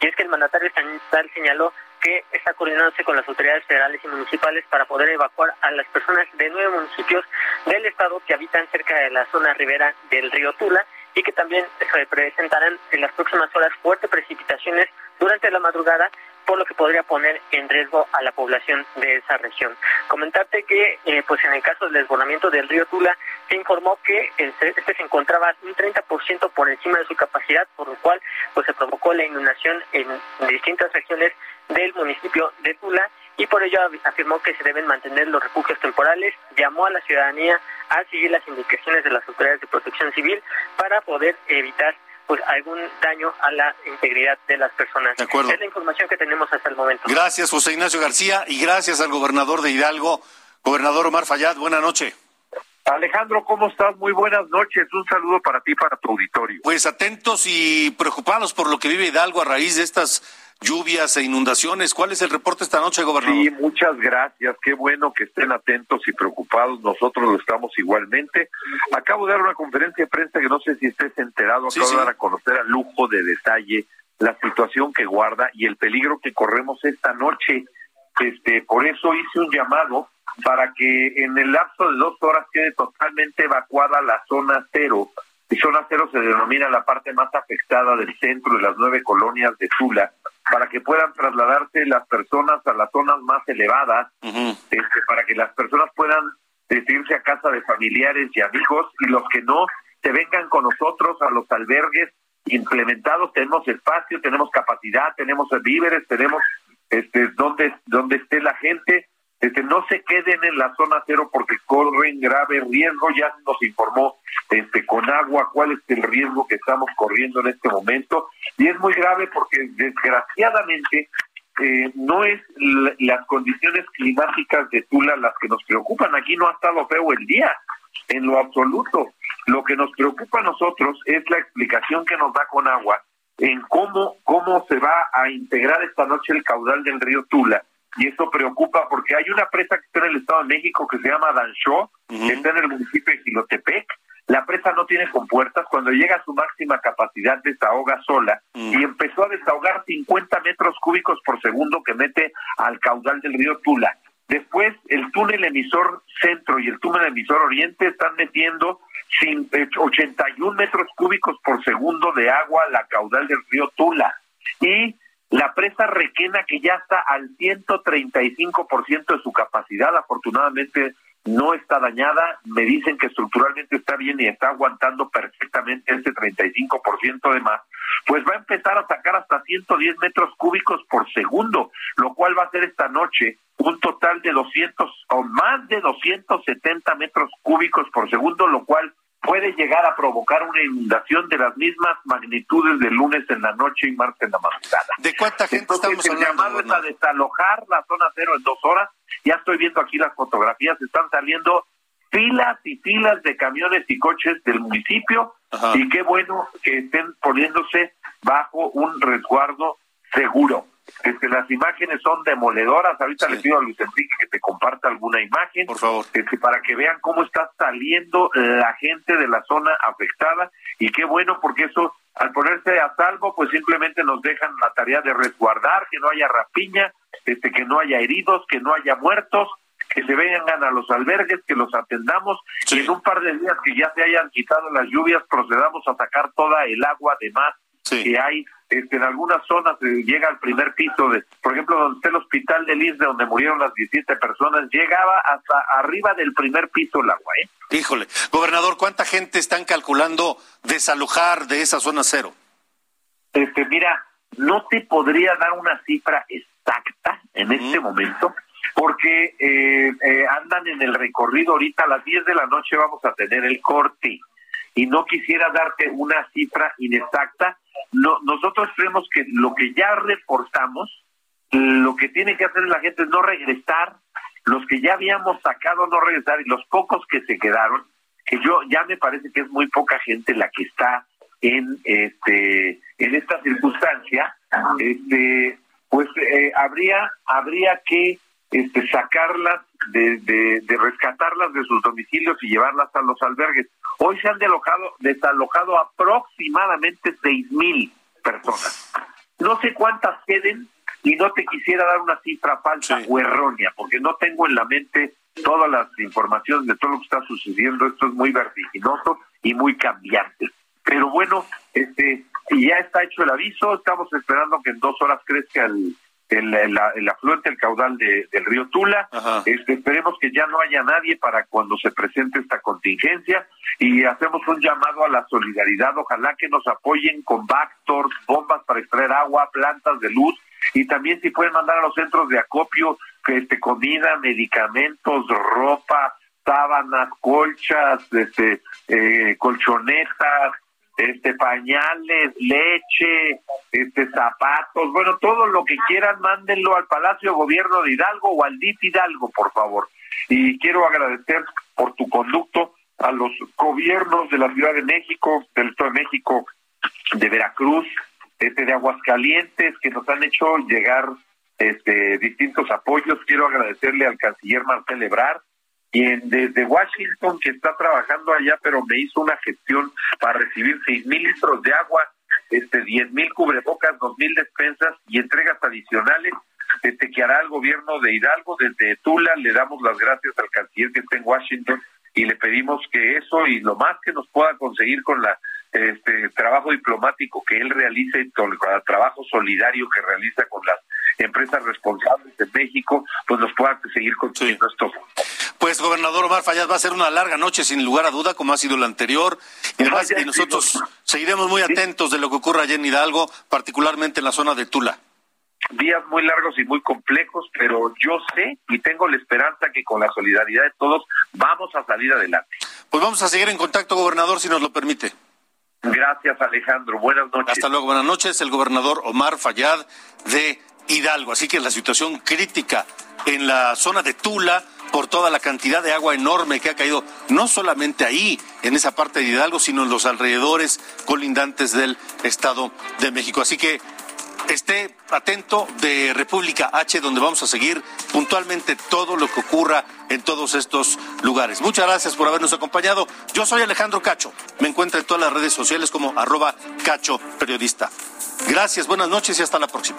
Y es que el mandatario estatal señaló que está coordinándose con las autoridades federales y municipales para poder evacuar a las personas de nueve municipios del estado que habitan cerca de la zona ribera del río Tula y que también se presentarán en las próximas horas fuertes precipitaciones durante la madrugada por lo que podría poner en riesgo a la población de esa región. Comentarte que, eh, pues en el caso del desbordamiento del río Tula, se informó que este se encontraba un 30% por encima de su capacidad, por lo cual pues se provocó la inundación en distintas regiones del municipio de Tula y por ello afirmó que se deben mantener los refugios temporales, llamó a la ciudadanía a seguir las indicaciones de las autoridades de protección civil para poder evitar pues algún daño a la integridad de las personas. De acuerdo. Es la información que tenemos hasta el momento. Gracias, José Ignacio García, y gracias al gobernador de Hidalgo, gobernador Omar Fayad. Buenas noches. Alejandro, ¿cómo estás? Muy buenas noches. Un saludo para ti, para tu auditorio. Pues atentos y preocupados por lo que vive Hidalgo a raíz de estas lluvias e inundaciones. ¿Cuál es el reporte esta noche, gobernador? Sí, muchas gracias. Qué bueno que estén atentos y preocupados. Nosotros lo estamos igualmente. Acabo de dar una conferencia de prensa que no sé si estés enterado. Acabo de dar a conocer a lujo de detalle la situación que guarda y el peligro que corremos esta noche. Este, por eso hice un llamado para que en el lapso de dos horas quede totalmente evacuada la zona cero. Y zona cero se denomina la parte más afectada del centro de las nueve colonias de Tula, para que puedan trasladarse las personas a las zonas más elevadas, este, para que las personas puedan irse a casa de familiares y amigos y los que no se vengan con nosotros a los albergues implementados. Tenemos espacio, tenemos capacidad, tenemos víveres, tenemos este donde donde esté la gente no se queden en la zona cero porque corren grave riesgo. Ya nos informó este, con agua cuál es el riesgo que estamos corriendo en este momento. Y es muy grave porque desgraciadamente eh, no es las condiciones climáticas de Tula las que nos preocupan. Aquí no ha estado feo el día, en lo absoluto. Lo que nos preocupa a nosotros es la explicación que nos da con agua en cómo, cómo se va a integrar esta noche el caudal del río Tula y eso preocupa porque hay una presa que está en el Estado de México que se llama Dancho, que está en el municipio de Gilotepec. La presa no tiene compuertas, cuando llega a su máxima capacidad desahoga sola y empezó a desahogar 50 metros cúbicos por segundo que mete al caudal del río Tula. Después el túnel emisor centro y el túnel emisor oriente están metiendo 81 metros cúbicos por segundo de agua a la caudal del río Tula. Y la presa Requena, que ya está al 135% de su capacidad, afortunadamente no está dañada, me dicen que estructuralmente está bien y está aguantando perfectamente ese 35% de más, pues va a empezar a sacar hasta 110 metros cúbicos por segundo, lo cual va a ser esta noche un total de 200 o más de 270 metros cúbicos por segundo, lo cual puede llegar a provocar una inundación de las mismas magnitudes de lunes en la noche y martes en la madrugada. ¿De cuánta gente Entonces, estamos el hablando? llamado es a desalojar la zona cero en dos horas. Ya estoy viendo aquí las fotografías, están saliendo filas y filas de camiones y coches del municipio y qué bueno que estén poniéndose bajo un resguardo seguro. Este, las imágenes son demoledoras. Ahorita le pido a Luis Enrique que te comparta alguna imagen. Por favor. Este, para que vean cómo está saliendo la gente de la zona afectada. Y qué bueno, porque eso, al ponerse a salvo, pues simplemente nos dejan la tarea de resguardar, que no haya rapiña, este, que no haya heridos, que no haya muertos, que se vengan a los albergues, que los atendamos y en un par de días que ya se hayan quitado las lluvias, procedamos a sacar toda el agua de más que hay este, en algunas zonas eh, llega al primer piso de, por ejemplo, donde está el hospital de Lisde, donde murieron las 17 personas, llegaba hasta arriba del primer piso el agua, ¿eh? Híjole, gobernador, ¿cuánta gente están calculando desalojar de esa zona cero? Este, mira, no te podría dar una cifra exacta en este momento, porque eh, eh, andan en el recorrido ahorita a las 10 de la noche vamos a tener el corte y no quisiera darte una cifra inexacta. No, nosotros creemos que lo que ya reportamos, lo que tiene que hacer la gente es no regresar, los que ya habíamos sacado no regresar y los pocos que se quedaron, que yo ya me parece que es muy poca gente la que está en este en esta circunstancia, este pues eh, habría habría que este sacarlas de, de, de rescatarlas de sus domicilios y llevarlas a los albergues. Hoy se han desalojado, desalojado aproximadamente seis mil personas. No sé cuántas queden y no te quisiera dar una cifra falsa o errónea, porque no tengo en la mente todas las informaciones de todo lo que está sucediendo. Esto es muy vertiginoso y muy cambiante. Pero bueno, este, ya está hecho el aviso, estamos esperando que en dos horas crezca el, el, el, afluente, el caudal de, del río Tula. Este, esperemos que ya no haya nadie para cuando se presente esta contingencia y hacemos un llamado a la solidaridad. Ojalá que nos apoyen con Bactors, bombas para extraer agua, plantas de luz y también si pueden mandar a los centros de acopio este, comida, medicamentos, ropa, sábanas, colchas, este, eh, colchonetas, este pañales, leche, este zapatos, bueno, todo lo que quieran, mándenlo al Palacio Gobierno de Hidalgo o al DIT Hidalgo, por favor. Y quiero agradecer por tu conducto a los gobiernos de la Ciudad de México, del Estado de México, de Veracruz, este de Aguascalientes, que nos han hecho llegar este distintos apoyos. Quiero agradecerle al canciller Marcel Ebrard, quien desde Washington, que está trabajando allá, pero me hizo una gestión para recibir seis mil litros de agua, este diez mil cubrebocas, dos mil despensas y entregas adicionales este, que hará el gobierno de Hidalgo. Desde Tula le damos las gracias al canciller que está en Washington y le pedimos que eso y lo más que nos pueda conseguir con la este trabajo diplomático que él realice con el trabajo solidario que realiza con las empresas responsables de México, pues nos pueda seguir construyendo esto. Pues, gobernador Omar Fayad, va a ser una larga noche, sin lugar a duda, como ha sido la anterior. Y, además, y nosotros seguiremos muy atentos de lo que ocurra allá en Hidalgo, particularmente en la zona de Tula. Días muy largos y muy complejos, pero yo sé y tengo la esperanza que con la solidaridad de todos vamos a salir adelante. Pues vamos a seguir en contacto, gobernador, si nos lo permite. Gracias, Alejandro. Buenas noches. Hasta luego, buenas noches. El gobernador Omar Fayad de Hidalgo. Así que la situación crítica en la zona de Tula por toda la cantidad de agua enorme que ha caído, no solamente ahí, en esa parte de Hidalgo, sino en los alrededores colindantes del Estado de México. Así que esté atento de República H, donde vamos a seguir puntualmente todo lo que ocurra en todos estos lugares. Muchas gracias por habernos acompañado. Yo soy Alejandro Cacho. Me encuentro en todas las redes sociales como arroba Cacho Periodista. Gracias, buenas noches y hasta la próxima.